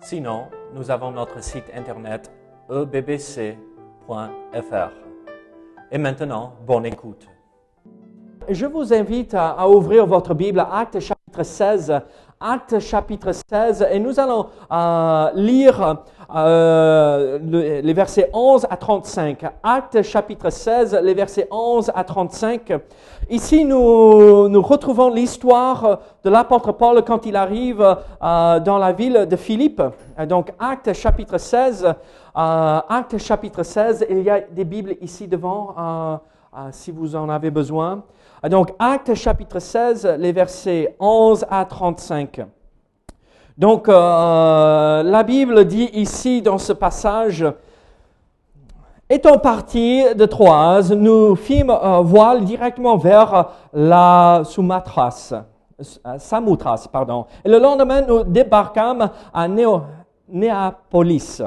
Sinon, nous avons notre site internet ebbc.fr. Et maintenant, bonne écoute. Je vous invite à, à ouvrir votre Bible à Actes chapitre 16. Actes chapitre 16 et nous allons euh, lire euh, le- les versets 11 à 35. Actes chapitre 16, les versets 11 à 35. Ici, nous, nous retrouvons l'histoire de l'apôtre Paul quand il arrive euh, dans la ville de Philippe. Donc, Actes chapitre 16, euh, Actes chapitre 16, il y a des Bibles ici devant euh, euh, si vous en avez besoin. Euh, Donc, Actes chapitre 16, les versets 11 à 35. Donc, euh, la Bible dit ici dans ce passage, Étant partis de Troise, nous fîmes voile directement vers la Sumatras, Samothrace, pardon. Et le lendemain, nous débarquâmes à Néapolis.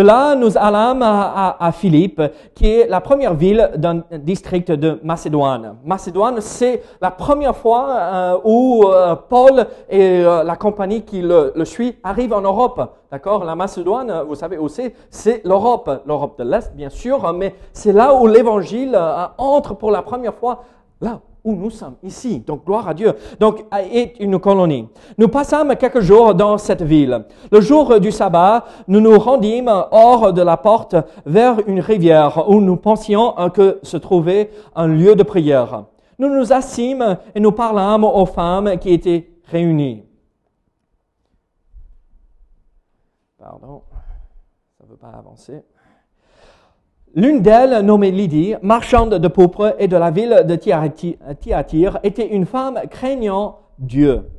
De là, nous allâmes à, Philippe, qui est la première ville d'un district de Macédoine. Macédoine, c'est la première fois euh, où euh, Paul et euh, la compagnie qui le, le suit arrivent en Europe. D'accord? La Macédoine, vous savez aussi, c'est? l'Europe. L'Europe de l'Est, bien sûr, mais c'est là où l'Évangile entre pour la première fois, là où nous sommes, ici. Donc, gloire à Dieu. Donc, est une colonie. Nous passâmes quelques jours dans cette ville. Le jour du sabbat, nous nous rendîmes hors de la porte vers une rivière où nous pensions que se trouvait un lieu de prière. Nous nous assîmes et nous parlâmes aux femmes qui étaient réunies. Pardon, ça ne veut pas avancer. L'une d'elles, nommée Lydie, marchande de pourpre et de la ville de Thyati- Thyatire, était une femme craignant Dieu.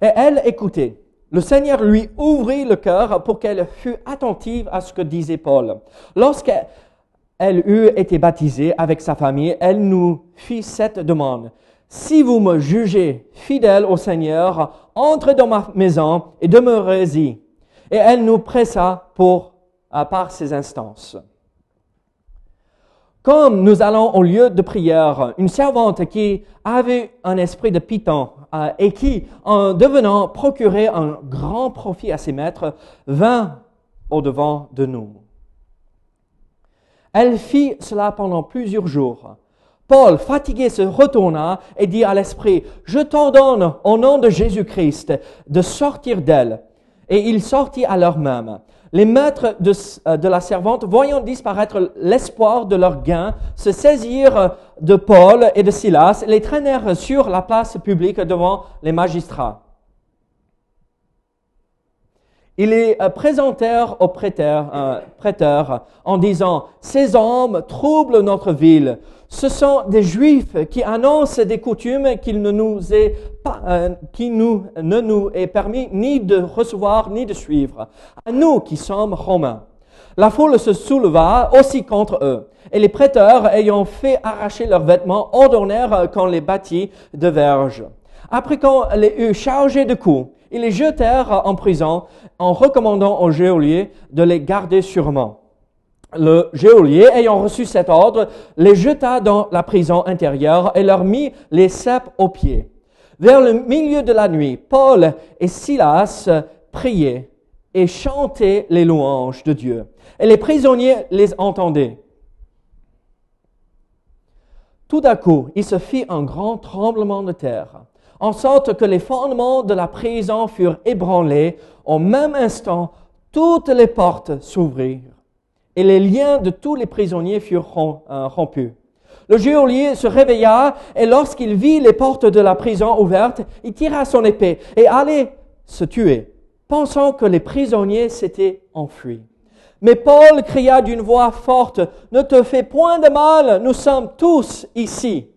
Et elle écoutait. Le Seigneur lui ouvrit le cœur pour qu'elle fût attentive à ce que disait Paul. Lorsqu'elle eut été baptisée avec sa famille, elle nous fit cette demande. Si vous me jugez fidèle au Seigneur, entrez dans ma maison et demeurez-y. Et elle nous pressa pour, à par ses instances. Comme nous allons au lieu de prière, une servante qui avait un esprit de python euh, et qui, en devenant procurer un grand profit à ses maîtres, vint au devant de nous. Elle fit cela pendant plusieurs jours. Paul, fatigué, se retourna et dit à l'esprit, Je t'ordonne, au nom de Jésus-Christ, de sortir d'elle. Et il sortit à l'heure même. Les maîtres de, euh, de la servante, voyant disparaître l'espoir de leur gain, se saisirent de Paul et de Silas les traînèrent sur la place publique devant les magistrats. Ils les euh, présentèrent au prêteur, euh, en disant, Ces hommes troublent notre ville. Ce sont des Juifs qui annoncent des coutumes qu'il ne nous est pas, euh, qui nous, ne nous est permis ni de recevoir ni de suivre. À nous qui sommes Romains. La foule se souleva aussi contre eux. Et les prêteurs, ayant fait arracher leurs vêtements, ordonnèrent qu'on les bâtit de verges. Après qu'on les eut chargés de coups, ils les jetèrent en prison en recommandant au geôlier de les garder sûrement. Le geôlier, ayant reçu cet ordre, les jeta dans la prison intérieure et leur mit les ceps aux pieds. Vers le milieu de la nuit, Paul et Silas priaient et chantaient les louanges de Dieu. Et les prisonniers les entendaient. Tout à coup, il se fit un grand tremblement de terre, en sorte que les fondements de la prison furent ébranlés. Au même instant, toutes les portes s'ouvrirent et les liens de tous les prisonniers furent euh, rompus. Le geôlier se réveilla et lorsqu'il vit les portes de la prison ouvertes, il tira son épée et allait se tuer, pensant que les prisonniers s'étaient enfuis. Mais Paul cria d'une voix forte, Ne te fais point de mal, nous sommes tous ici.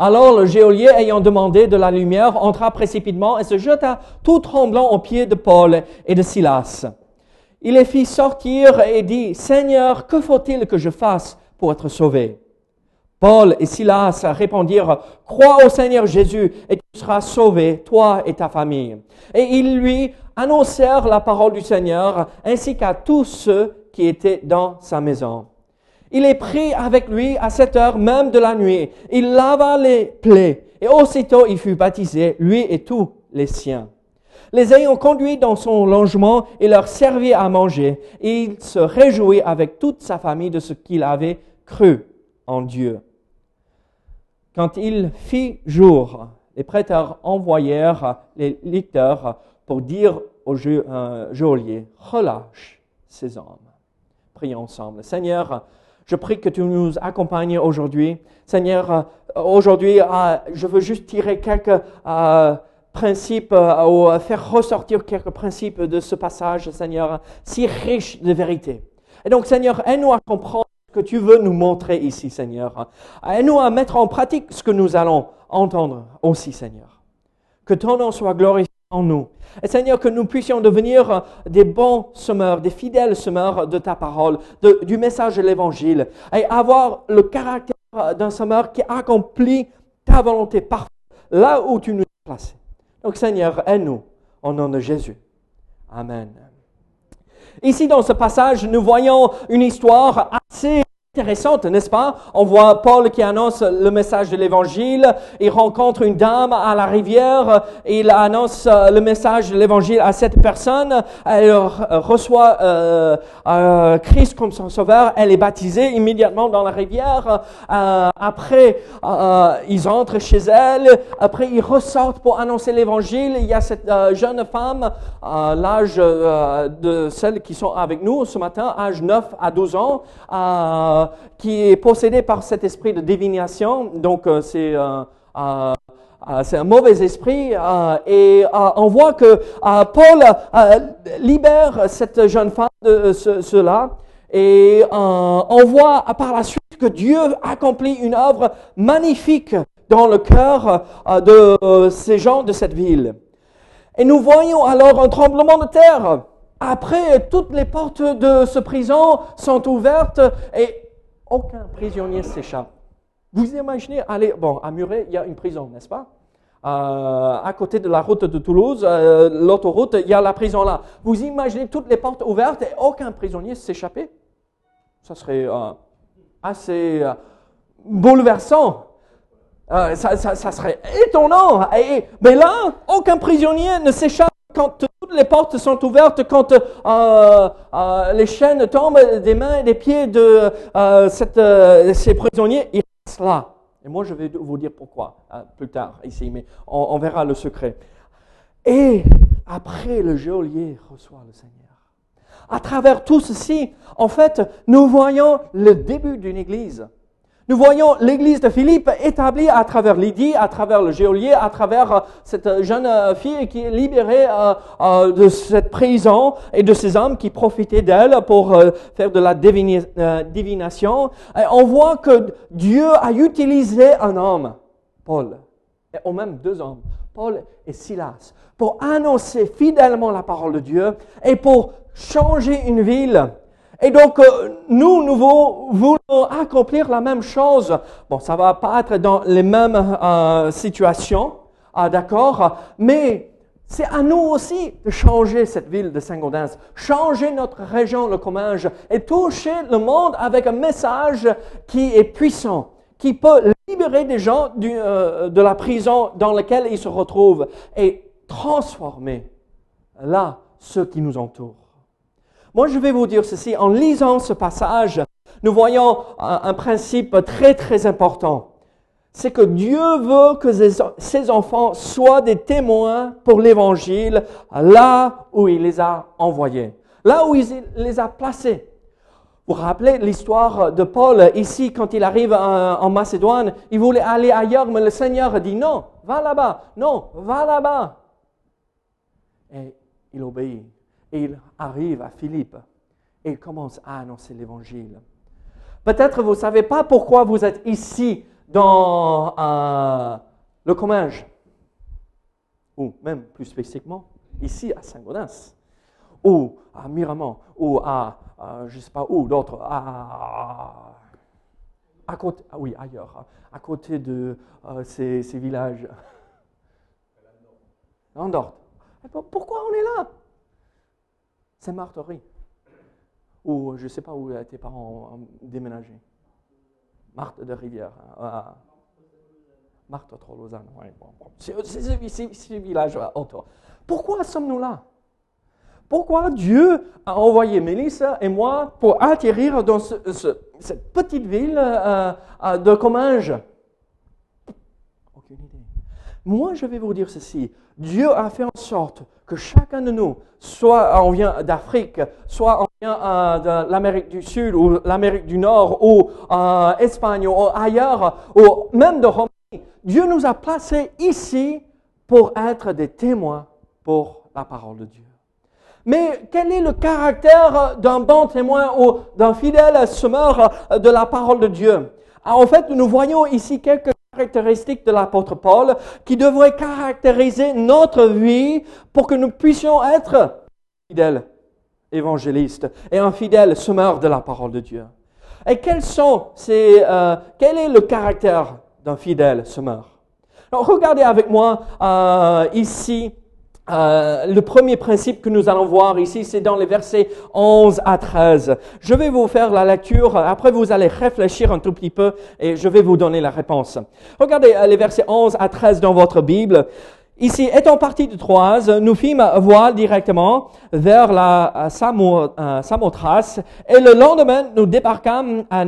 Alors le geôlier, ayant demandé de la lumière, entra précipitamment et se jeta tout tremblant aux pieds de Paul et de Silas. Il les fit sortir et dit, Seigneur, que faut-il que je fasse pour être sauvé? Paul et Silas répondirent, Crois au Seigneur Jésus et tu seras sauvé, toi et ta famille. Et ils lui annoncèrent la parole du Seigneur ainsi qu'à tous ceux qui étaient dans sa maison. Il est pris avec lui à cette heure même de la nuit. Il lava les plaies et aussitôt il fut baptisé, lui et tous les siens. Les ayant conduits dans son logement, il leur servit à manger et il se réjouit avec toute sa famille de ce qu'il avait cru en Dieu. Quand il fit jour, les prêteurs envoyèrent les lecteurs pour dire au euh, geôlier, relâche ces hommes. Prions ensemble. Seigneur, je prie que tu nous accompagnes aujourd'hui. Seigneur, euh, aujourd'hui, euh, je veux juste tirer quelques principes ou faire ressortir quelques principes de ce passage, Seigneur, si riche de vérité. Et donc, Seigneur, aide-nous à comprendre ce que tu veux nous montrer ici, Seigneur. Aide-nous à mettre en pratique ce que nous allons entendre aussi, Seigneur. Que ton nom soit glorifié en nous. Et Seigneur, que nous puissions devenir des bons semeurs, des fidèles semeurs de ta parole, du message de l'évangile, et avoir le caractère d'un semeur qui accomplit ta volonté parfaite là où tu nous as placés. Donc Seigneur, aide-nous au nom de Jésus. Amen. Ici, dans ce passage, nous voyons une histoire assez n'est-ce pas? On voit Paul qui annonce le message de l'évangile, il rencontre une dame à la rivière, il annonce euh, le message de l'évangile à cette personne, elle reçoit euh, Christ comme son sauveur, elle est baptisée immédiatement dans la rivière, euh, après ils entrent chez elle, après ils ressortent pour annoncer l'évangile, il y a cette jeune femme, l'âge de celles qui sont avec nous ce matin, âge 9 à 12 ans, qui est possédé par cet esprit de divination. Donc, euh, c'est euh, euh, c'est un mauvais esprit et on voit que Paul libère cette jeune femme de cela et on voit par la suite que Dieu accomplit une œuvre magnifique dans le cœur de ces gens de cette ville. Et nous voyons alors un tremblement de terre. Après, toutes les portes de ce prison sont ouvertes et aucun prisonnier s'échappe. Vous imaginez aller, bon, à Muret, il y a une prison, n'est-ce pas? Euh, À côté de la route de Toulouse, euh, l'autoroute, il y a la prison là. Vous imaginez toutes les portes ouvertes et aucun prisonnier s'échapper Ça serait euh, assez bouleversant. Ça, ça, serait étonnant. Et, mais là, aucun prisonnier ne s'échappe quand toutes les portes sont ouvertes, quand euh, euh, les chaînes tombent des mains et des pieds de euh, ces prisonniers, ils restent là. Et moi, je vais vous dire pourquoi plus tard ici, mais on, verra le secret. Et après, le geôlier reçoit le Seigneur. À travers tout ceci, en fait, nous voyons le début d'une église. Nous voyons l'église de Philippe établie à travers Lydie, à travers le geôlier, à travers euh, cette jeune euh, fille qui est libérée euh, de cette prison et de ces hommes qui profitaient d'elle pour faire de la divination. On voit que Dieu a utilisé un homme, Paul, et même deux hommes, Paul et Silas, pour annoncer fidèlement la parole de Dieu et pour changer une ville et donc, euh, nous, nous voulons accomplir la même chose. Bon, ça va pas être dans les mêmes euh, situations, ah, d'accord, mais c'est à nous aussi de changer cette ville de Saint-Gaudens, changer notre région, le Comminges, et toucher le monde avec un message qui est puissant, qui peut libérer des gens euh, de la prison dans laquelle ils se retrouvent et transformer là ceux qui nous entourent. Moi, je vais vous dire ceci. En lisant ce passage, nous voyons un, principe très, très important. C'est que Dieu veut que ses enfants soient des témoins pour l'Évangile là où il les a envoyés, là où il les a placés. Vous vous rappelez l'histoire de Paul ici quand il arrive en, Macédoine, il voulait aller ailleurs, mais le Seigneur dit non, va là-bas, non, va là-bas. Et il obéit et il arrive à Philippe et il commence à annoncer l'évangile. Peut-être vous ne savez pas pourquoi vous êtes ici dans euh, le Comminges, ou même plus spécifiquement ici à Saint-Gaudens, ou à Miramont, ou à, je ne sais pas où, d'autres, à, à côté, ah oui, ailleurs, à côté de euh, ces, ces, villages. En Dorte. Pourquoi on est là? C'est Marterie. Ou je ne sais pas où tes parents ont déménagé. Marthe de Rivière. Hein, Marthe trop Lausanne. Ouais, bon, C'est ces villages autour. Pourquoi sommes-nous là? Pourquoi Dieu a envoyé Mélissa et moi pour atterrir dans cette petite ville euh, euh, de Comminges? Aucune idée. Moi, je vais vous dire ceci. Dieu a fait en sorte que chacun de nous, soit on vient d'Afrique, soit on vient euh, de l'Amérique du Sud ou l'Amérique du Nord ou euh, Espagne ou ailleurs, ou même de Romaine, Dieu nous a placés ici pour être des témoins pour la parole de Dieu. Mais quel est le caractère d'un bon témoin ou d'un fidèle semeur de la parole de Dieu? En fait, nous voyons ici quelques caractéristiques de l'apôtre Paul qui devraient caractériser notre vie pour que nous puissions être fidèles évangélistes et un fidèle semeur de la parole de Dieu. Et quels sont ces, euh, quel est le caractère d'un fidèle semeur? Alors, regardez avec moi euh, ici euh, le premier principe que nous allons voir ici, c'est dans les versets 11 à 13. Je vais vous faire la lecture, après vous allez réfléchir un tout petit peu et je vais vous donner la réponse. Regardez euh, les versets 11 à 13 dans votre Bible. Ici, étant partis de Troise, nous fîmes voile directement vers la euh, Samothrace et le lendemain, nous débarquâmes à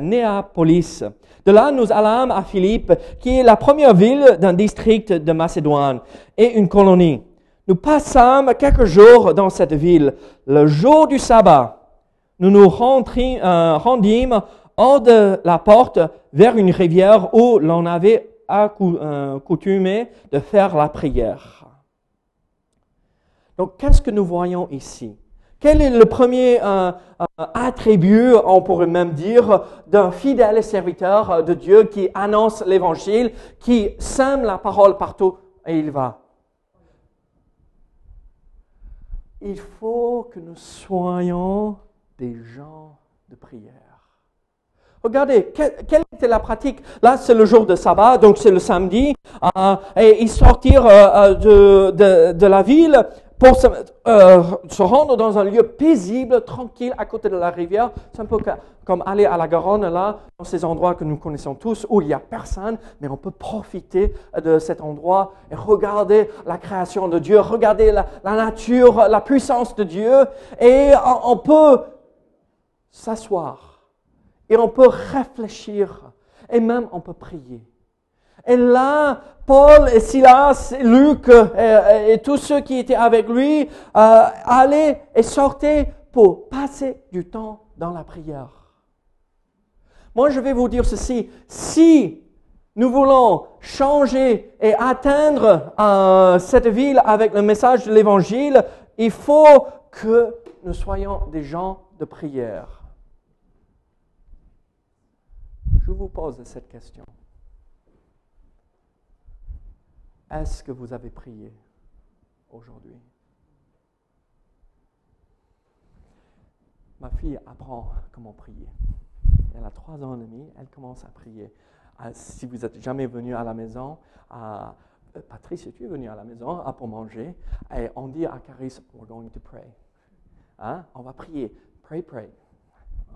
Néapolis. De là, nous allâmes à Philippe, qui est la première ville d'un district de Macédoine et une colonie. Nous passâmes quelques jours dans cette ville. Le jour du sabbat, nous nous euh, rendîmes hors de la porte vers une rivière où l'on avait accoutumé de faire la prière. Donc, qu'est-ce que nous voyons ici? Quel est le premier euh, euh, attribut, on pourrait même dire, d'un fidèle serviteur de Dieu qui annonce l'évangile, qui sème la parole partout et il va? Il faut que nous soyons des gens de prière. Regardez, quelle, était la pratique? Là, c'est le jour de sabbat, donc c'est le samedi, euh, et ils sortirent de la ville pour euh, se, rendre dans un lieu paisible, tranquille, à côté de la rivière. C'est un peu comme aller à la Garonne, là, dans ces endroits que nous connaissons tous, où il n'y a personne, mais on peut profiter de cet endroit et regarder la création de Dieu, regarder la, nature, la puissance de Dieu, et on peut s'asseoir, et on peut réfléchir, et même on peut prier. Et là, Paul et Silas, Luc et, tous ceux qui étaient avec lui euh, allaient et sortaient pour passer du temps dans la prière. Moi, je vais vous dire ceci. Si nous voulons changer et atteindre euh, cette ville avec le message de l'Évangile, il faut que nous soyons des gens de prière. Je vous pose cette question. Est-ce que vous avez prié aujourd'hui? Ma fille apprend comment prier. Elle a trois ans et demi, elle commence à prier. Si vous n'êtes jamais venu à la maison, euh, Patrice, tu es venu à la maison pour manger, et on dit à Caris, we're going to pray. Hein? On va prier. Pray, pray.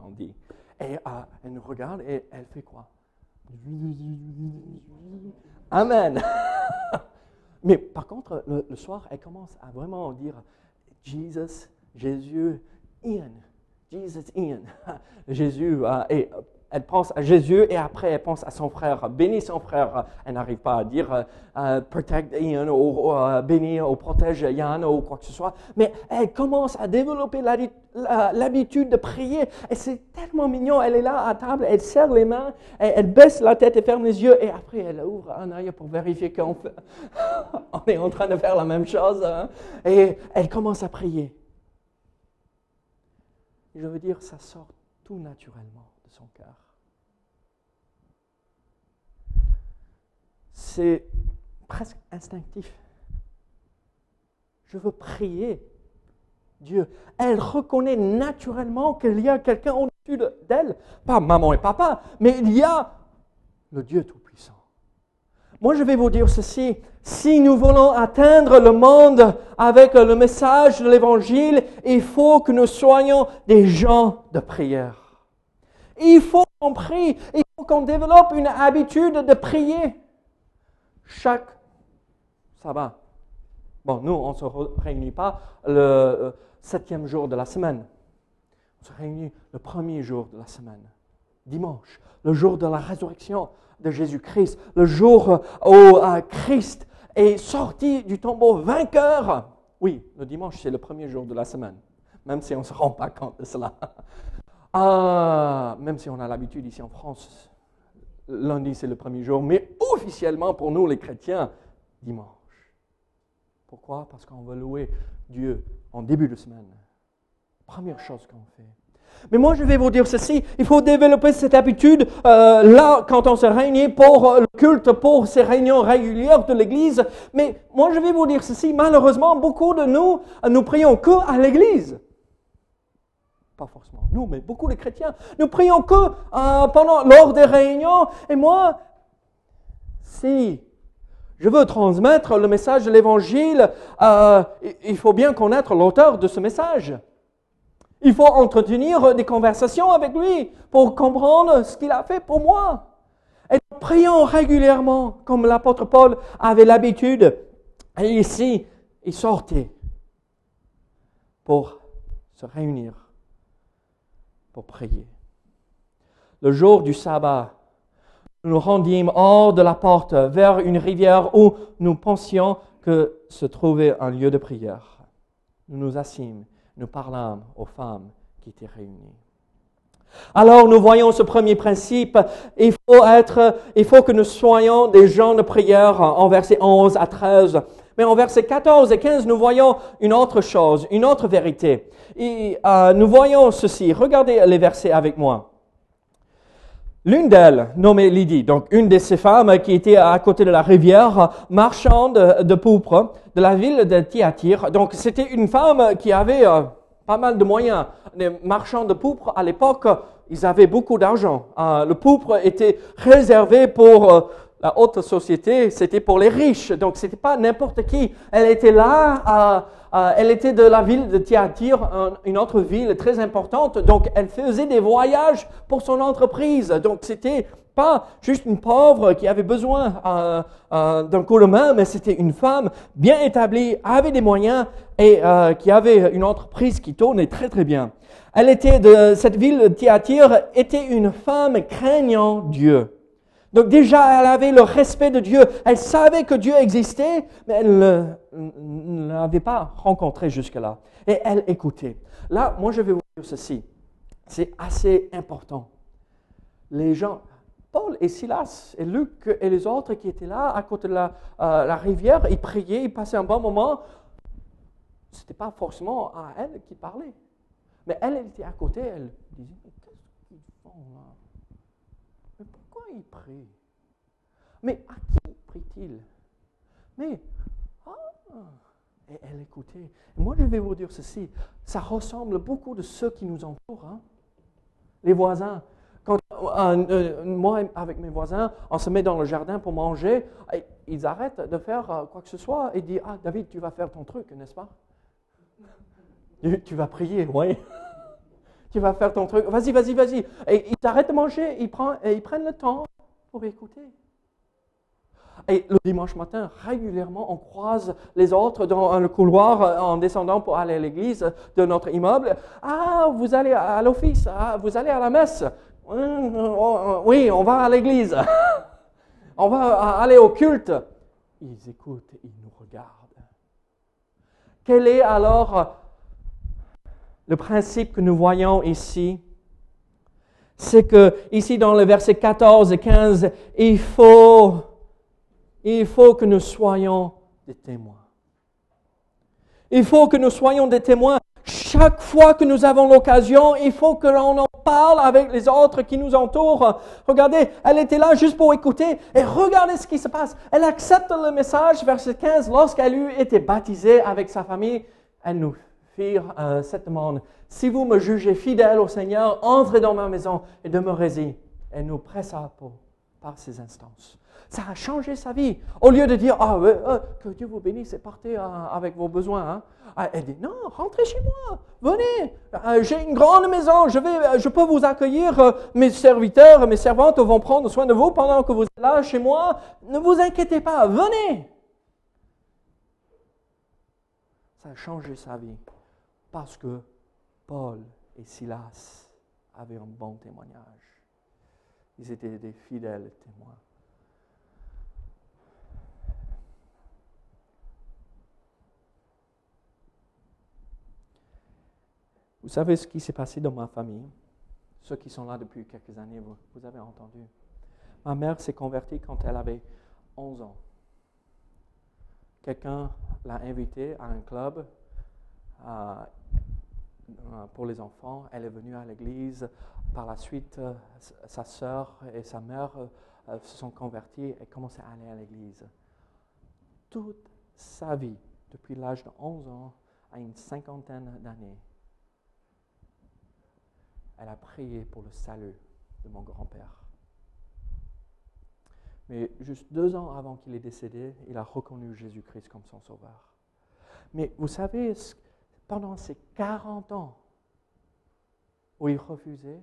On dit. Et euh, elle nous regarde et elle fait quoi? Amen. Mais par contre, le, soir, elle commence à vraiment dire Jesus, Jésus, Ian. Jesus, Ian. Jésus, et elle pense à Jésus et après elle pense à son frère. Bénis son frère. Elle n'arrive pas à dire euh, euh, protect Ian ou, euh, bénis ou protège Ian ou quoi que ce soit. Mais elle commence à développer l'habitude de prier. Et c'est tellement mignon. Elle est là à table, elle serre les mains, elle baisse la tête et ferme les yeux. Et après elle ouvre un œil pour vérifier qu'on on est en train de faire la même chose. Hein. Et elle commence à prier. Je veux dire, ça sort tout naturellement son cœur. C'est presque instinctif. Je veux prier Dieu. Elle reconnaît naturellement qu'il y a quelqu'un au-dessus d'elle. Pas maman et papa, mais il y a le Dieu Tout-Puissant. Moi, je vais vous dire ceci. Si nous voulons atteindre le monde avec le message de l'Évangile, il faut que nous soyons des gens de prière. Il faut qu'on prie. Il faut qu'on développe une habitude de prier. Chaque sabbat. Bon, nous, on ne se réunit pas le euh, septième jour de la semaine. On se réunit le premier jour de la semaine, dimanche, le jour de la résurrection de Jésus-Christ, le jour où euh, Christ est sorti du tombeau vainqueur. Oui, le dimanche, c'est le premier jour de la semaine, même si on ne se rend pas compte de cela. Ah, même si on a l'habitude ici en France, lundi c'est le premier jour, mais officiellement pour nous les chrétiens, dimanche. Pourquoi? Parce qu'on veut louer Dieu en début de semaine. Première chose qu'on fait. Mais moi, je vais vous dire ceci, il faut développer cette habitude euh, là, quand on se réunit pour le culte, pour ces réunions régulières de l'Église. Mais moi, je vais vous dire ceci, malheureusement, beaucoup de nous, nous prions que à l'Église. Pas forcément nous, mais beaucoup de chrétiens. Nous prions que euh, pendant, lors des réunions. Et moi, si je veux transmettre le message de l'Évangile, euh, il faut bien connaître l'auteur de ce message. Il faut entretenir des conversations avec lui pour comprendre ce qu'il a fait pour moi. Et prions régulièrement, comme l'apôtre Paul avait l'habitude. Et ici, il sortait pour se réunir, pour prier. Le jour du sabbat, nous nous rendîmes hors de la porte vers une rivière où nous pensions que se trouvait un lieu de prière. Nous nous assîmes nous parlâmes aux femmes qui étaient réunies. Alors nous voyons ce premier principe. Il faut être, il faut que nous soyons des gens de prière en versets 11 à 13. Mais en versets 14 et 15, nous voyons une autre chose, une autre vérité. Et, euh, nous voyons ceci. Regardez les versets avec moi. L'une d'elles, nommée Lydie, donc une de ces femmes qui était à côté de la rivière, marchande de pourpre de la ville de Thyatire. Donc c'était une femme qui avait euh, pas mal de moyens. Les marchands de pourpre à l'époque, ils avaient beaucoup d'argent. Euh, le pourpre était réservé pour la haute société, c'était pour les riches. Donc c'était pas n'importe qui. Elle était là euh, elle était de la ville de Thyatire, une autre ville très importante. Donc, elle faisait des voyages pour son entreprise. Donc, c'était pas juste une pauvre qui avait besoin euh, euh, d'un coup de main, mais c'était une femme bien établie, avait des moyens et qui avait une entreprise qui tournait très très bien. Elle était de cette ville de Thyatire était une femme craignant Dieu. Donc déjà, elle avait le respect de Dieu. Elle savait que Dieu existait, mais elle ne l'avait pas rencontré jusque-là. Et elle écoutait. Là, moi, je vais vous dire ceci. C'est assez important. Les gens, Paul et Silas et Luc et les autres qui étaient là à côté de la, euh, rivière, ils priaient, ils passaient un bon moment. Ce n'était pas forcément à elle qui parlait. Mais elle, elle était à côté, elle disait, qu'est-ce qu'ils font là il prie? Mais à qui prie-t-il? Mais, ah, et elle écoutait. moi, je vais vous dire ceci, ça ressemble beaucoup de ceux qui nous entourent, hein. les voisins. Euh, euh, moi, avec mes voisins, on se met dans le jardin pour manger, ils arrêtent de faire euh, quoi que ce soit et disent, ah, David, tu vas faire ton truc, n'est-ce pas? Tu, vas prier, oui tu vas faire ton truc, vas-y, vas-y, vas-y. Et ils t'arrêtent de manger, ils prennent, et ils prennent le temps pour écouter. Et le dimanche matin, régulièrement, on croise les autres dans le couloir euh, en descendant pour aller à l'église de notre immeuble. Ah, vous allez à l'office, ah, vous allez à la messe. Oui, on va à l'église. On va aller au culte. Ils écoutent, ils nous regardent. Quel est alors le principe que nous voyons ici, c'est que ici dans le verset 14 et 15, il faut, que nous soyons des témoins. Il faut que nous soyons des témoins. Chaque fois que nous avons l'occasion, il faut que l'on en parle avec les autres qui nous entourent. Regardez, elle était là juste pour écouter et regardez ce qui se passe. Elle accepte le message, verset 15, lorsqu'elle eut été baptisée avec sa famille, elle nous euh, cette demande. Si vous me jugez fidèle au Seigneur, entrez dans ma maison et demeurez-y. Elle nous pressa pour, par ses instances. Ça a changé sa vie. Au lieu de dire, ah, euh, que Dieu vous bénisse et partez euh, avec vos besoins. Hein. Ah, elle dit, non, rentrez chez moi, venez, euh, j'ai une grande maison, je, vais, je peux vous accueillir, mes serviteurs, mes servantes vont prendre soin de vous pendant que vous êtes là chez moi. Ne vous inquiétez pas, venez. Ça a changé sa vie parce que Paul et Silas avaient un bon témoignage. Ils étaient des fidèles témoins. Vous savez ce qui s'est passé dans ma famille? Ceux qui sont là depuis quelques années, vous, avez entendu. Ma mère s'est convertie quand elle avait 11 ans. Quelqu'un l'a invitée à un club pour les enfants. Elle est venue à l'église. Par la suite, euh, sa sœur et sa mère euh, se sont converties et commencé à aller à l'église. Toute sa vie, depuis l'âge de 11 ans à une cinquantaine d'années, elle a prié pour le salut de mon grand-père. Mais juste deux ans avant qu'il est décédé, il a reconnu Jésus-Christ comme son sauveur. Mais vous savez, pendant ces 40 ans où il refusait,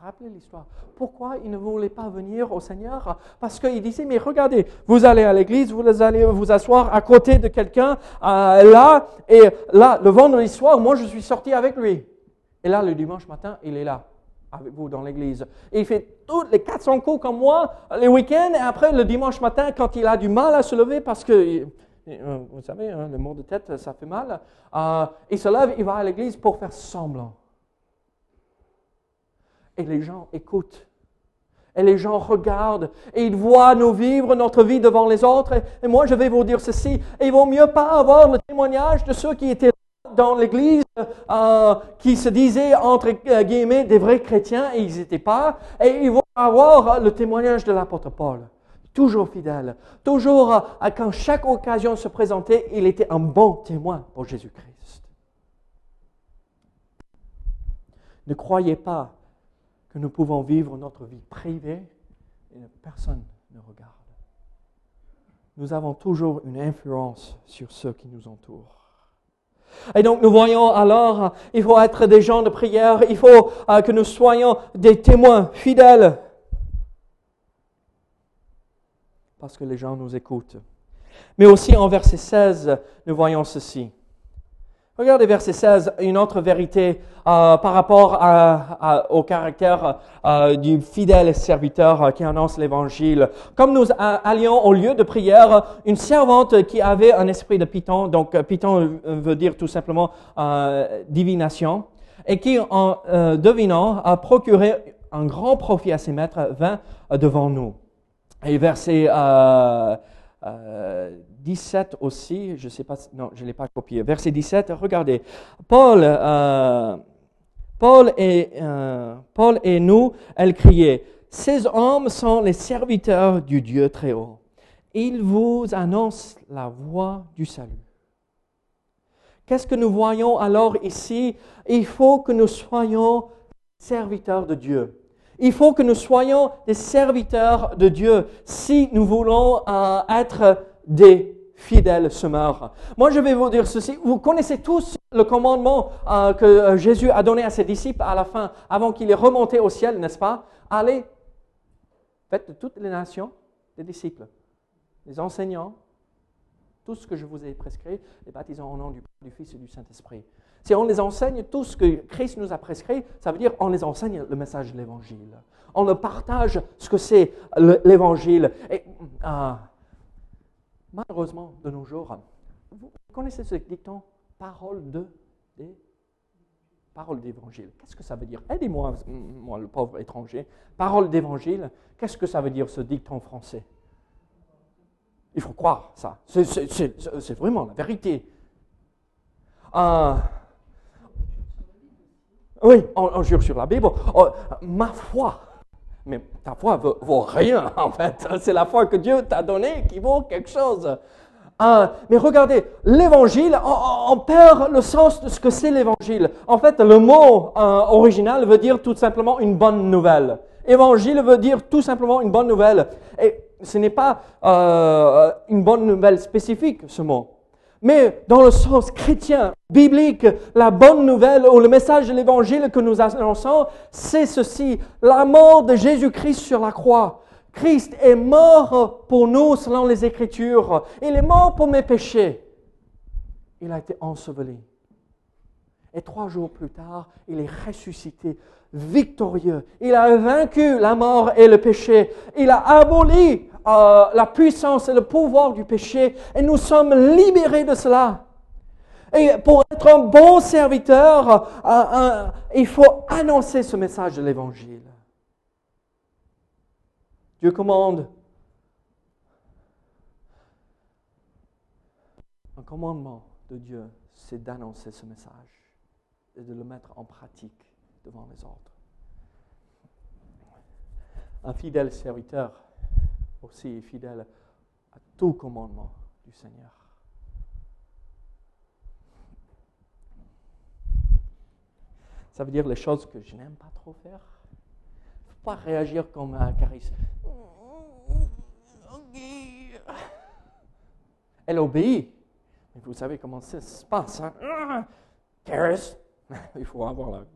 rappelez l'histoire? Pourquoi il ne voulait pas venir au Seigneur? Parce qu'il disait, mais regardez, vous allez à l'église, vous allez vous asseoir à côté de quelqu'un euh, là, et là, le vendredi soir, moi je suis sorti avec lui. Et là, le dimanche matin, il est là avec vous dans l'église. Il fait tous les 400 coups comme moi les week-ends. Et après, le dimanche matin, quand il a du mal à se lever parce que, vous savez, hein, le mot de tête, ça fait mal, euh, il se lève, il va à l'église pour faire semblant. Et les gens écoutent. Et les gens regardent et ils voient nous vivre notre vie devant les autres. Et, moi, je vais vous dire ceci. Il vaut mieux pas avoir le témoignage de ceux qui étaient dans l'Église euh, qui se disaient, entre guillemets, des vrais chrétiens, et ils n'étaient pas, et ils vont avoir le témoignage de l'apôtre Paul. Toujours fidèle. Toujours, euh, quand chaque occasion se présentait, il était un bon témoin pour Jésus-Christ. Ne croyez pas que nous pouvons vivre notre vie privée et personne ne regarde. Nous avons toujours une influence sur ceux qui nous entourent. Et donc nous voyons alors, il faut être des gens de prière, il faut euh, que nous soyons des témoins fidèles. Parce que les gens nous écoutent. Mais aussi en verset 16, nous voyons ceci. Regardez verset 16, une autre vérité euh, par rapport au caractère euh, du fidèle serviteur euh, qui annonce l'évangile. Comme nous allions au lieu de prière, une servante qui avait un esprit de Python, donc Python veut dire tout simplement divination, et qui en devinant a procuré un grand profit à ses maîtres, vint devant nous. Et verset 17 aussi, je ne sais pas, non, je ne l'ai pas copié. Verset 17, regardez. Paul, euh, Paul, et, euh, Paul et nous, elle criait, ces hommes sont les serviteurs du Dieu très haut. Ils vous annoncent la voie du salut. Qu'est-ce que nous voyons alors ici? Il faut que nous soyons serviteurs de Dieu. Il faut que nous soyons des serviteurs de Dieu si nous voulons euh, être des fidèles semeurs. Moi, je vais vous dire ceci. Vous connaissez tous le commandement euh, que euh, Jésus a donné à ses disciples à la fin, avant qu'il est remonté au ciel, n'est-ce pas? Allez, faites de toutes les nations des disciples, les enseignants, tout ce que je vous ai prescrit, les baptisant au nom du Fils et du Saint-Esprit. Si on les enseigne tout ce que Christ nous a prescrit, ça veut dire on les enseigne le message de l'Évangile. On le partage ce que c'est l'Évangile. Et euh, Malheureusement, de nos jours, vous connaissez ce dicton parole de parole d'évangile. Qu'est-ce que ça veut dire? Aidez-moi, moi le pauvre étranger. Parole d'évangile, qu'est-ce que ça veut dire ce dicton français? Il faut croire ça. C'est vraiment la vérité. Euh, Oui, on, jure sur la Bible. Oh, ma foi. Mais ta foi vaut, vaut rien, en fait. C'est la foi que Dieu t'a donnée qui vaut quelque chose. Ah, mais regardez, l'évangile, on, perd le sens de ce que c'est l'évangile. En fait, le mot euh, original veut dire tout simplement une bonne nouvelle. Évangile veut dire tout simplement une bonne nouvelle. Et ce n'est pas euh, une bonne nouvelle spécifique, ce mot. Mais dans le sens chrétien, biblique, la bonne nouvelle ou le message de l'évangile que nous annonçons, c'est ceci, la mort de Jésus-Christ sur la croix. Christ est mort pour nous selon les Écritures. Il est mort pour mes péchés. Il a été enseveli. Et trois jours plus tard, il est ressuscité, victorieux. Il a vaincu la mort et le péché. Il a aboli euh, la puissance et le pouvoir du péché. Et nous sommes libérés de cela. Et pour être un bon serviteur, euh, il faut annoncer ce message de l'Évangile. Dieu commande. Un commandement de Dieu, c'est d'annoncer ce message et de le mettre en pratique devant les autres. Un fidèle serviteur aussi fidèle à tout commandement du Seigneur. Ça veut dire les choses que je n'aime pas trop faire. Il ne faut pas réagir comme un charisme. Elle obéit. Mais vous savez comment ça se passe. Hein? il faut avoir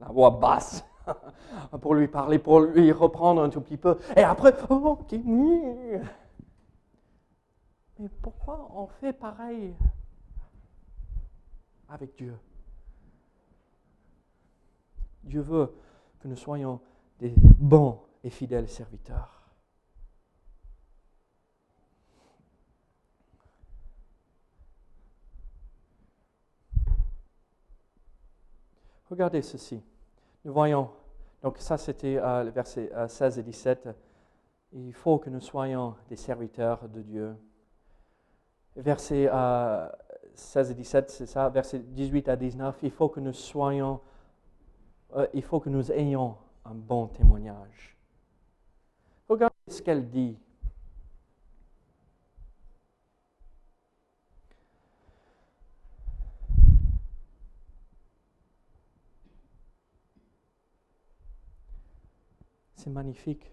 la, voix basse pour lui parler, pour lui reprendre un tout petit peu. Et après, oh, ok. Mais pourquoi on fait pareil avec Dieu? Dieu veut que nous soyons des bons et fidèles serviteurs. Regardez ceci. Nous voyons, donc ça c'était euh, verset 16 euh, et 17. Il faut que nous soyons des serviteurs de Dieu. Verset 16 euh, et 17, c'est ça. Verset 18 à 19, il faut que nous soyons, il faut que nous ayons un bon témoignage. Regardez ce qu'elle dit. C'est magnifique.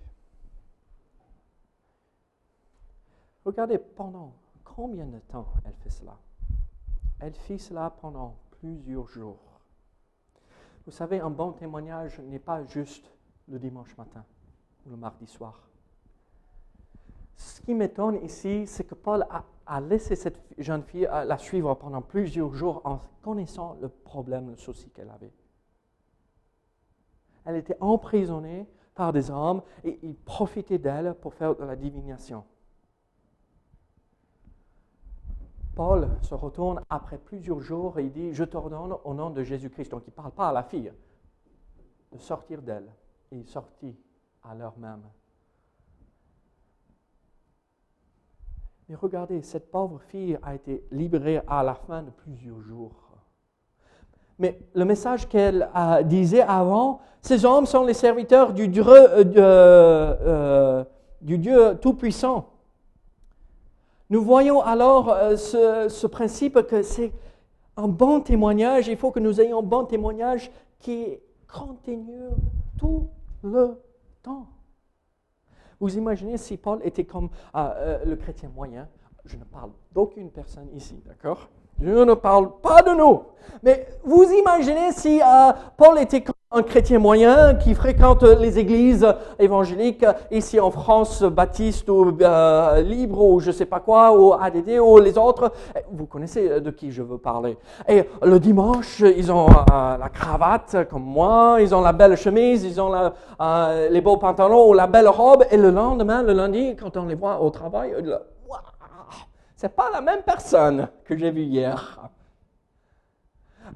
Regardez pendant combien de temps elle fait cela? Elle fait cela pendant plusieurs jours. Vous savez, un bon témoignage n'est pas juste le dimanche matin ou le mardi soir. Ce qui m'étonne ici, c'est que Paul a, laissé cette jeune fille la suivre pendant plusieurs jours en connaissant le problème, le souci qu'elle avait. Elle était emprisonnée par des hommes et ils profitaient d'elle pour faire de la divination. Paul se retourne après plusieurs jours et il dit, je t'ordonne au nom de Jésus-Christ. Donc il ne parle pas à la fille de sortir d'elle. Il sortit à l'heure même. Mais regardez, cette pauvre fille a été libérée à la fin de plusieurs jours. Mais le message qu'elle disait avant, ces hommes sont les serviteurs du Dieu, euh, euh, Dieu Tout-Puissant. Nous voyons alors euh, ce, ce, principe que c'est un bon témoignage. Il faut que nous ayons un bon témoignage qui continue tout le temps. Vous imaginez si Paul était comme le chrétien moyen. Je ne parle d'aucune personne ici, d'accord? Je ne parle pas de nous. Mais vous imaginez si euh, Paul était un chrétien moyen qui fréquente les églises évangéliques ici en France, baptiste ou euh, libre ou je ne sais pas quoi, ou ADD ou les autres. Vous connaissez de qui je veux parler. Et le dimanche, ils ont euh, la cravate comme moi, ils ont la belle chemise, ils ont les beaux pantalons ou la belle robe. Et le lendemain, le lundi, quand on les voit au travail, c'est pas la même personne que j'ai vue hier.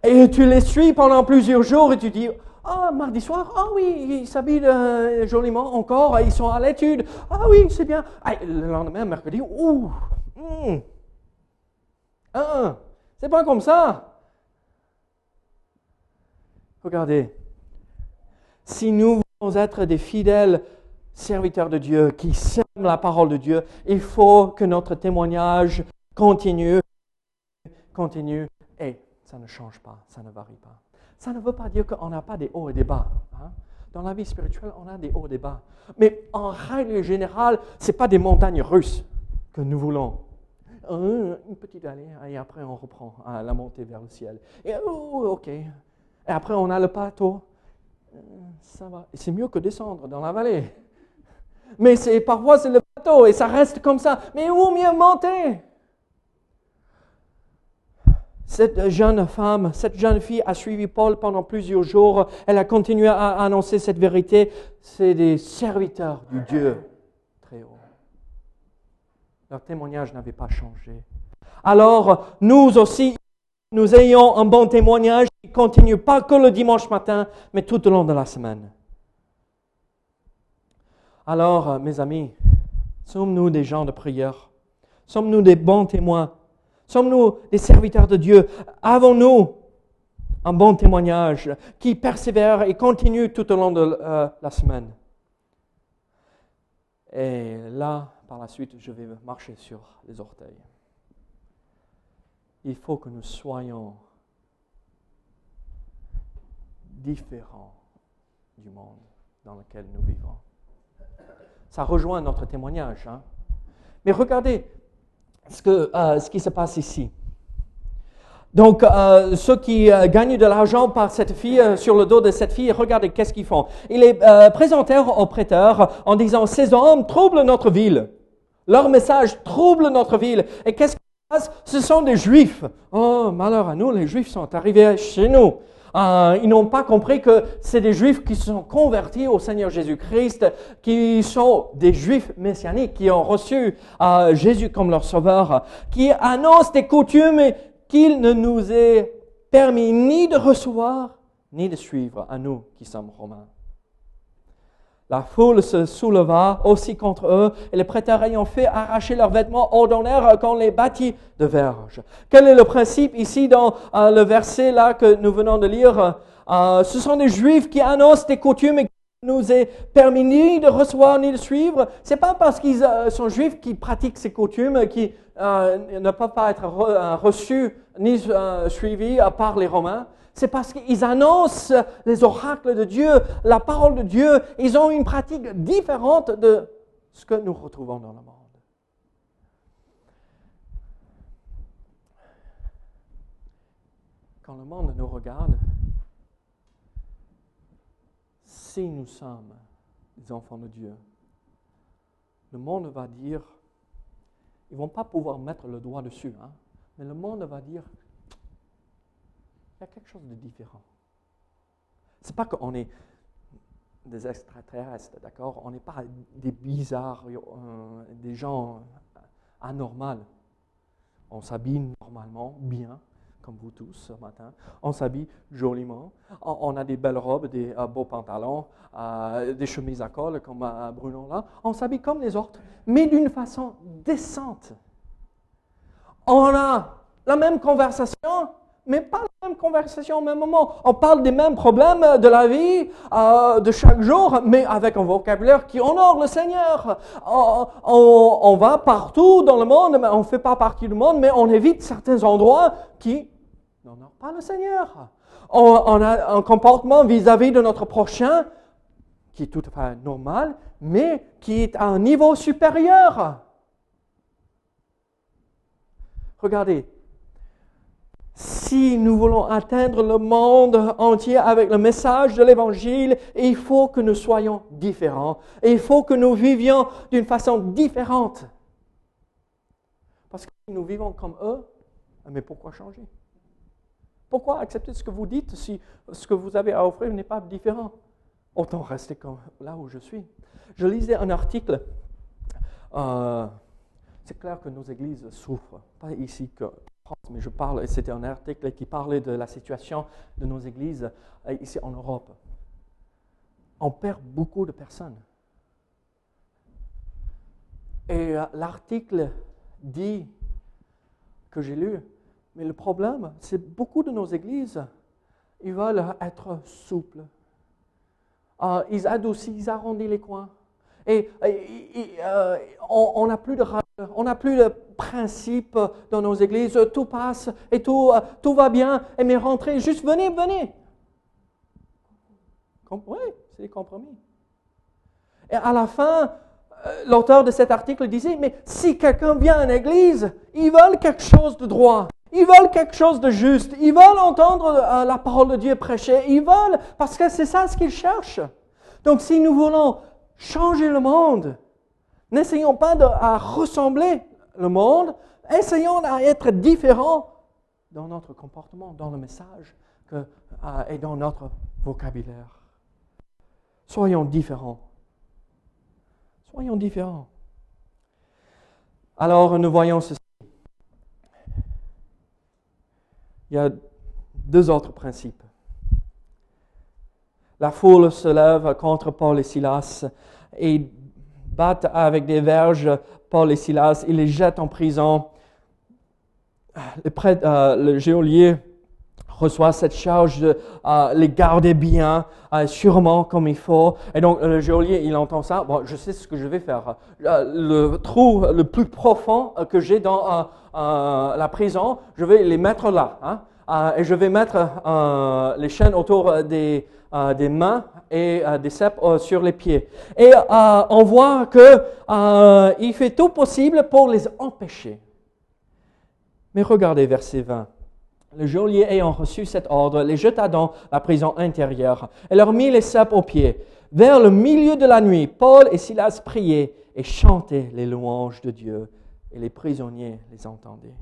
Et tu les suis pendant plusieurs jours et tu dis, ah, mardi soir, ah oui, ils s'habillent euh, joliment encore, ils sont à l'étude. Ah oui, c'est bien. Ah, le lendemain, mercredi, ouh, ah, c'est pas comme ça. Regardez, si nous voulons être des fidèles serviteurs de Dieu qui sèment la parole de Dieu, il faut que notre témoignage continue, continue, et ça ne change pas, ça ne varie pas. Ça ne veut pas dire qu'on n'a pas des hauts et des bas. Hein. Dans la vie spirituelle, on a des hauts et des bas. Mais en règle générale, ce n'est pas des montagnes russes que nous voulons. Une petite allée, et après on reprend à la montée vers le ciel. Et oh, ok. Et après on a le plateau. Euh, ça va. C'est mieux que descendre dans la vallée. Mais c'est parfois c'est le plateau et ça reste comme ça. Mais où mieux monter? Cette jeune femme, cette jeune fille a suivi Paul pendant plusieurs jours. Elle a continué à annoncer cette vérité. C'est des serviteurs du Dieu très haut. Leur témoignage n'avait pas changé. Alors, nous aussi, nous ayons un bon témoignage qui continue pas que le dimanche matin, mais tout au long de la semaine. Alors, mes amis, sommes-nous des gens de prière? Sommes-nous des bons témoins? Sommes-nous des serviteurs de Dieu? Avons-nous un bon témoignage qui persévère et continue tout au long de euh, la semaine? Et là, par la suite, je vais marcher sur les orteils. Il faut que nous soyons différents du monde dans lequel nous vivons. Ça rejoint notre témoignage. Hein? Mais regardez, ce, que, euh, ce qui se passe ici. Donc, euh, ceux qui euh, gagnent de l'argent par cette fille, sur le dos de cette fille, regardez qu'est-ce qu'ils font. Ils les présentèrent au prêteur en disant, ces hommes troublent notre ville. Leur message trouble notre ville. Et qu'est-ce qui se passe? Ce sont des juifs. Oh, malheur à nous, les juifs sont arrivés chez nous. Euh, ils n'ont pas compris que c'est des Juifs qui se sont convertis au Seigneur Jésus-Christ, qui sont des Juifs messianiques, qui ont reçu euh, Jésus comme leur sauveur, qui annoncent des coutumes qu'il ne nous est permis ni de recevoir, ni de suivre à nous qui sommes romains. La foule se souleva aussi contre eux, et les prêteurs ayant fait arracher leurs vêtements ordonnèrent qu'on les bâtit de verges. Quel est le principe ici dans euh, le verset là que nous venons de lire? Euh, Ce sont des Juifs qui annoncent des coutumes et qui nous est permis ni de recevoir ni de suivre. C'est pas parce qu'ils euh, sont Juifs qui pratiquent ces coutumes qui ne peuvent pas être reçus ni suivis par les Romains c'est parce qu'ils annoncent les oracles de Dieu, la parole de Dieu. Ils ont une pratique différente de ce que nous retrouvons dans le monde. Quand le monde nous regarde, si nous sommes des enfants de Dieu, le monde va dire, ils ne vont pas pouvoir mettre le doigt dessus, hein, mais le monde va dire, il y a quelque chose de différent. Ce n'est pas qu'on est des extraterrestres, d'accord? On n'est pas des bizarres, euh, des gens anormaux. On s'habille normalement, bien, comme vous tous ce matin. On s'habille joliment. On, a des belles robes, des euh, beaux pantalons, euh, des chemises à col comme Bruno là. On s'habille comme les autres, mais d'une façon décente. On a la même conversation, mais pas la même conversation au même moment. On parle des mêmes problèmes de la vie, euh, de chaque jour, mais avec un vocabulaire qui honore le Seigneur. On, va partout dans le monde, mais on ne fait pas partie du monde, mais on évite certains endroits qui n'honorent pas le Seigneur. On, a un comportement vis-à-vis de notre prochain qui est tout à fait normal, mais qui est à un niveau supérieur. Regardez, si nous voulons atteindre le monde entier avec le message de l'Évangile, il faut que nous soyons différents. il faut que nous vivions d'une façon différente. Parce que nous vivons comme eux, mais pourquoi changer? Pourquoi accepter ce que vous dites si ce que vous avez à offrir n'est pas différent? Autant rester là où je suis. Je lisais un article. Euh, c'est clair que nos églises souffrent, pas ici que mais je parle, c'était un article qui parlait de la situation de nos églises euh, ici en Europe. On perd beaucoup de personnes. Et euh, l'article dit, que j'ai lu, mais le problème, c'est beaucoup de nos églises, ils veulent être souples. Euh, ils adoucissent, ils arrondissent les coins. Et, euh, on n'a plus de on n'a plus de principe dans nos églises. Tout passe et tout, tout va bien. Et mais rentrez, juste venez, venez. Oui, c'est des compromis. Et à la fin, euh, l'auteur de cet article disait, mais si quelqu'un vient à l'église, ils veulent quelque chose de droit. Ils veulent quelque chose de juste. Ils veulent entendre euh, la parole de Dieu prêcher. Ils veulent, parce que c'est ça ce qu'ils cherchent. Donc si nous voulons changer le monde, n'essayons pas de ressembler le monde, essayons d'être différents dans notre comportement, dans le message euh, et dans notre vocabulaire. Soyons différents. Soyons différents. Alors nous voyons ceci. Il y a deux autres principes. La foule se lève contre Paul et Silas et battent avec des verges Paul et Silas. Ils les jettent en prison. Le, prêtre, euh, le reçoit cette charge de euh, les garder bien, euh, sûrement comme il faut. Et donc le geôlier, il entend ça. Bon, je sais ce que je vais faire. Le trou le plus profond que j'ai dans la prison, je vais les mettre là. Hein, et je vais mettre les chaînes autour des, des mains et des ceps sur les pieds. Et on voit qu'il fait tout possible pour les empêcher. Mais regardez verset 20. Le geôlier ayant reçu cet ordre les jeta dans la prison intérieure et leur mit les sapes aux pieds. Vers le milieu de la nuit, Paul et Silas priaient et chantaient les louanges de Dieu, et les prisonniers les entendaient.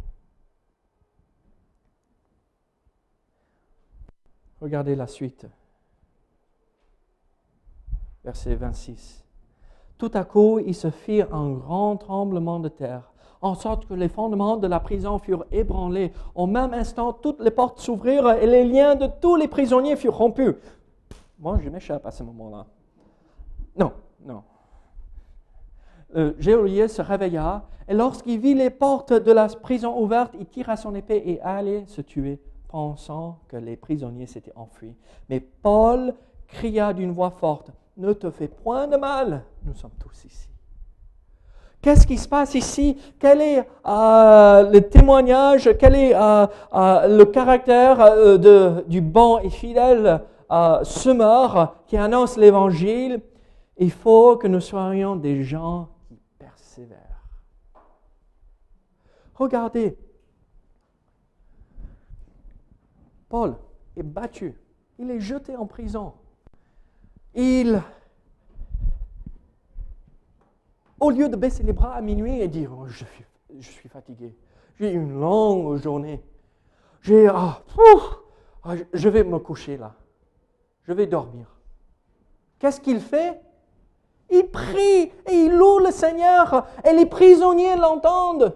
Regardez la suite. Verset 26. Tout à coup, il se fit un grand tremblement de terre en sorte que les fondements de la prison furent ébranlés. Au même instant, toutes les portes s'ouvrirent et les liens de tous les prisonniers furent rompus. Moi, je m'échappe à ce moment-là. Non, non. Le geôlier se réveilla et lorsqu'il vit les portes de la prison ouvertes, il tira son épée et allait se tuer, pensant que les prisonniers s'étaient enfuis. Mais Paul cria d'une voix forte, Ne te fais point de mal, nous sommes tous ici. Qu'est-ce qui se passe ici? Quel est euh, le témoignage? Quel est euh, euh, le caractère du bon et fidèle semeur qui annonce l'Évangile? Il faut que nous soyons des gens qui persévèrent. Regardez, Paul est battu, il est jeté en prison. Il au lieu de baisser les bras à minuit et dire oh, je, suis, fatigué, j'ai une longue journée, ah, ah je vais me coucher là, je vais dormir. Qu'est-ce qu'il fait? Il prie et il loue le Seigneur et les prisonniers l'entendent.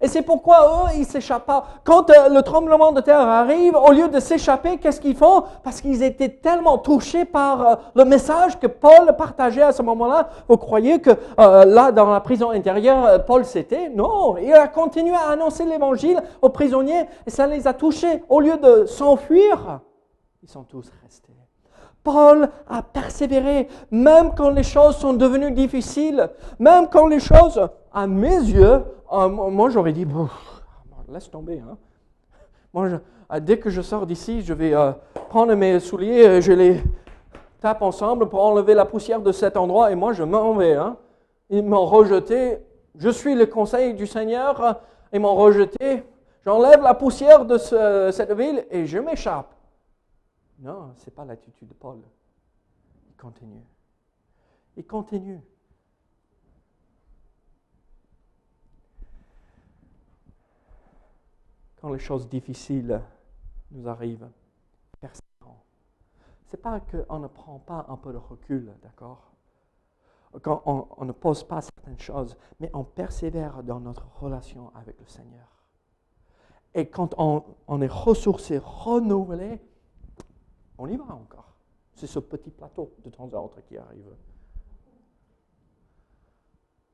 Et c'est pourquoi eux, ils s'échappent pas. Quand euh, le tremblement de terre arrive, au lieu de s'échapper, qu'est-ce qu'ils font? Parce qu'ils étaient tellement touchés par euh, le message que Paul partageait à ce moment-là. Vous croyez que euh, là, dans la prison intérieure, Paul s'était? Non, il a continué à annoncer l'évangile aux prisonniers et ça les a touchés. Au lieu de s'enfuir, ils sont tous restés. Paul a persévéré, même quand les choses sont devenues difficiles, même quand les choses, à mes yeux, euh, moi j'aurais dit, laisse tomber. Hein. Euh, dès que je sors d'ici, je vais euh, prendre mes souliers, je les tape ensemble pour enlever la poussière de cet endroit et moi je m'en vais. Hein. Ils m'ont rejeté, je suis le conseil du Seigneur, ils m'ont rejeté, j'enlève la poussière de cette ville et je m'échappe. Non, ce n'est pas l'attitude de Paul. Il continue. Il continue. Quand les choses difficiles nous arrivent, persévérons. Ce n'est pas qu'on ne prend pas un peu de recul, d'accord? Quand on, ne pose pas certaines choses, mais on persévère dans notre relation avec le Seigneur. Et quand on, on est ressourcé, renouvelé, on y va encore. C'est ce petit plateau de temps à autre qui arrive.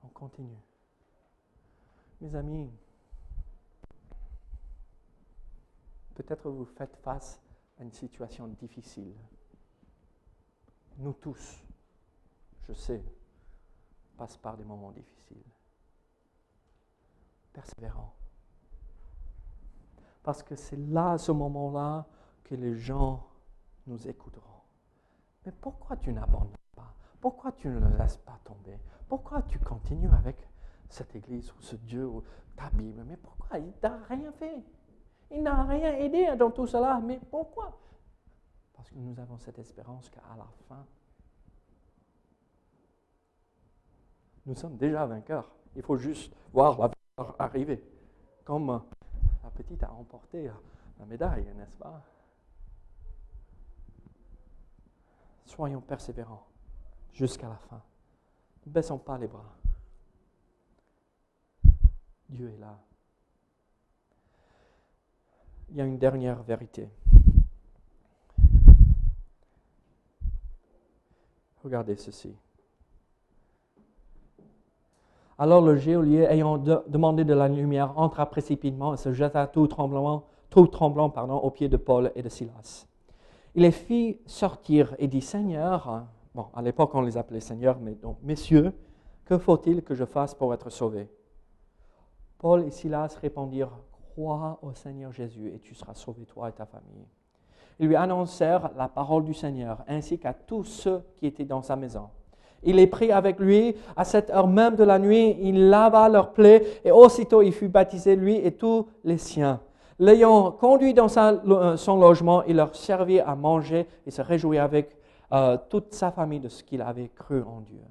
On continue. Mes amis, peut-être vous faites face à une situation difficile. Nous tous, je sais, passent par des moments difficiles. Persévérant. Parce que c'est là, ce moment-là, que les gens nous écouteront. Mais pourquoi tu n'abandonnes pas? Pourquoi tu ne le laisses pas tomber? Pourquoi tu continues avec cette église ou ce Dieu ou ta Bible? Mais pourquoi? Il n'a rien fait. Il n'a rien aidé dans tout cela. Mais pourquoi? Parce que nous avons cette espérance qu'à la fin, nous sommes déjà vainqueurs. Il faut juste voir la victoire arriver. Comme la petite a remporté la médaille, n'est-ce pas? Soyons persévérants jusqu'à la fin. Ne baissons pas les bras. Dieu est là. Il y a une dernière vérité. Regardez ceci. Alors le geôlier, ayant demandé de la lumière, entra précipitamment et se jeta tout tremblant, tout tremblant pardon, aux pieds de Paul et de Silas. Il les fit sortir et dit Seigneur, bon, à l'époque on les appelait Seigneur, mais donc Messieurs, que faut-il que je fasse pour être sauvé? Paul et Silas répondirent Crois au Seigneur Jésus et tu seras sauvé, toi et ta famille. Ils lui annoncèrent la parole du Seigneur, ainsi qu'à tous ceux qui étaient dans sa maison. Il les prit avec lui. À cette heure même de la nuit, il lava leurs plaies et aussitôt il fut baptisé, lui et tous les siens. L'ayant conduit dans euh, son logement, il leur servit à manger et se réjouit avec euh, toute sa famille de ce qu'il avait cru en Dieu.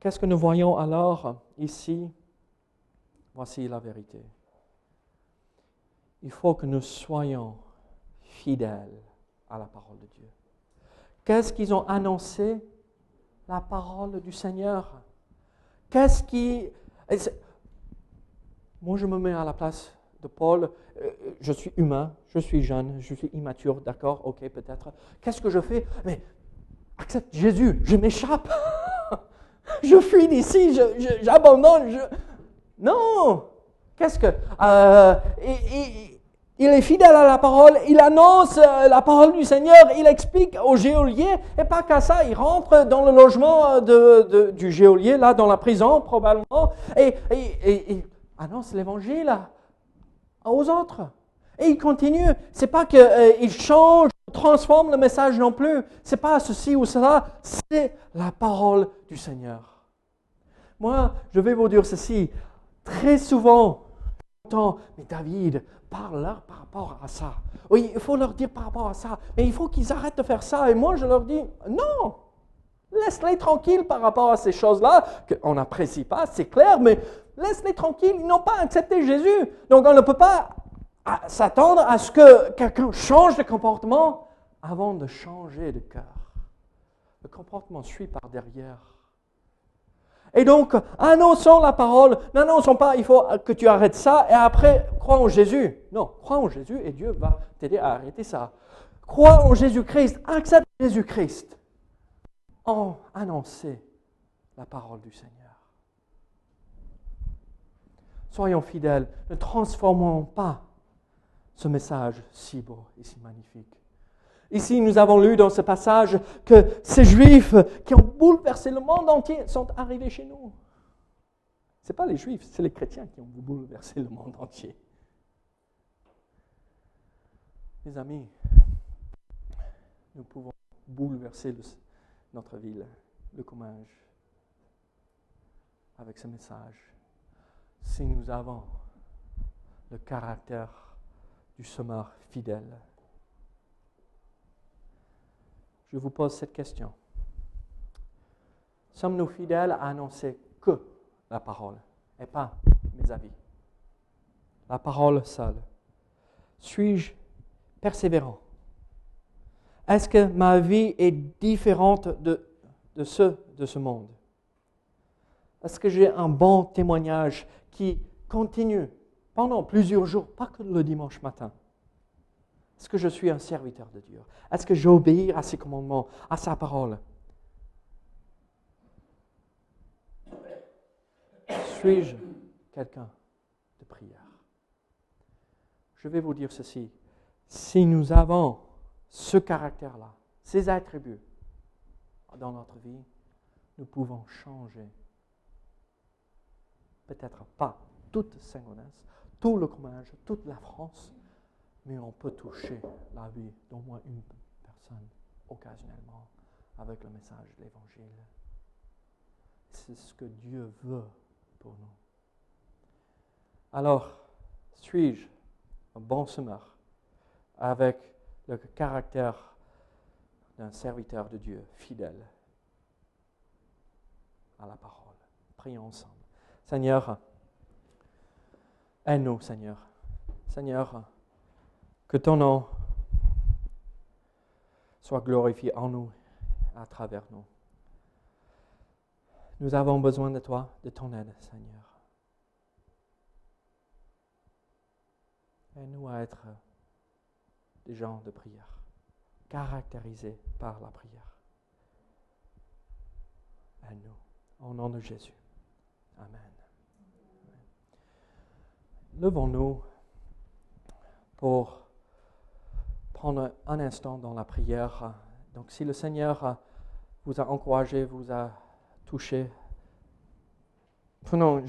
Qu'est-ce que nous voyons alors ici Voici la vérité. Il faut que nous soyons fidèles à la parole de Dieu. Qu'est-ce qu'ils ont annoncé? La parole du Seigneur. Qu'est-ce qui... Moi, je me mets à la place de Paul. Euh, je suis humain, je suis jeune, je suis immature, d'accord, ok, peut-être. Qu'est-ce que je fais? Mais accepte Jésus, je m'échappe. je fuis d'ici, j'abandonne. Non Qu'est-ce que... Euh, il est fidèle à la parole, il annonce euh, la parole du Seigneur, il explique au géolier, et pas qu'à ça, il rentre dans le logement de, du géolier, là, dans la prison, probablement, et, annonce l'évangile aux autres. Et il continue. C'est pas qu'il euh, change, transforme le message non plus. C'est pas ceci ou cela. C'est la parole du Seigneur. Moi, je vais vous dire ceci. Très souvent, mais David, parle-leur par rapport à ça. Oui, il faut leur dire par rapport à ça. Mais il faut qu'ils arrêtent de faire ça. Et moi, je leur dis, non, laisse-les tranquilles par rapport à ces choses-là, qu'on n'apprécie pas, c'est clair, mais laisse-les tranquilles. Ils n'ont pas accepté Jésus. Donc, on ne peut pas s'attendre à ce que quelqu'un change de comportement avant de changer de cœur. Le comportement suit par derrière. Et donc, annonçons la parole. N'annonçons pas, il faut que tu arrêtes ça et après, crois en Jésus. Non, crois en Jésus et Dieu va t'aider à arrêter ça. Crois en Jésus-Christ, accepte Jésus-Christ. En annoncer la parole du Seigneur. Soyons fidèles, ne transformons pas ce message si beau et si magnifique Ici, nous avons lu dans ce passage que ces Juifs qui ont bouleversé le monde entier sont arrivés chez nous. Ce n'est pas les Juifs, c'est les chrétiens qui ont bouleversé le monde entier. Mes amis, nous pouvons bouleverser notre ville, le Comminges, avec ce message, si nous avons le caractère du semeur fidèle je vous pose cette question. Sommes-nous fidèles à annoncer que la parole et pas mes avis? La parole seule. Suis-je persévérant? Est-ce que ma vie est différente de, de ceux de ce monde? Est-ce que j'ai un bon témoignage qui continue pendant plusieurs jours, pas que le dimanche matin est-ce que je suis un serviteur de Dieu Est-ce que j'obéis à ses commandements, à sa parole Suis-je quelqu'un de prière Je vais vous dire ceci. si nous avons ce caractère-là, ces attributs dans notre vie, nous pouvons changer. Peut-être pas toute Saint-Gaudens, tout le Comminges, toute la France, mais on peut toucher la vie d'au moins une personne occasionnellement avec le message de l'Évangile. C'est ce que Dieu veut pour nous. Alors, suis-je un bon semeur avec le caractère d'un serviteur de Dieu fidèle à la parole? Prions ensemble. Seigneur, aide-nous, Seigneur. Seigneur, que ton nom soit glorifié en nous, à travers nous. Nous avons besoin de toi, de ton aide, Seigneur. Aide-nous à être des gens de prière, caractérisés par la prière. Aide-nous. Au nom de Jésus. Amen. Levons-nous pour un instant dans la prière. Donc si le Seigneur vous a encouragé, vous a touché, prenons...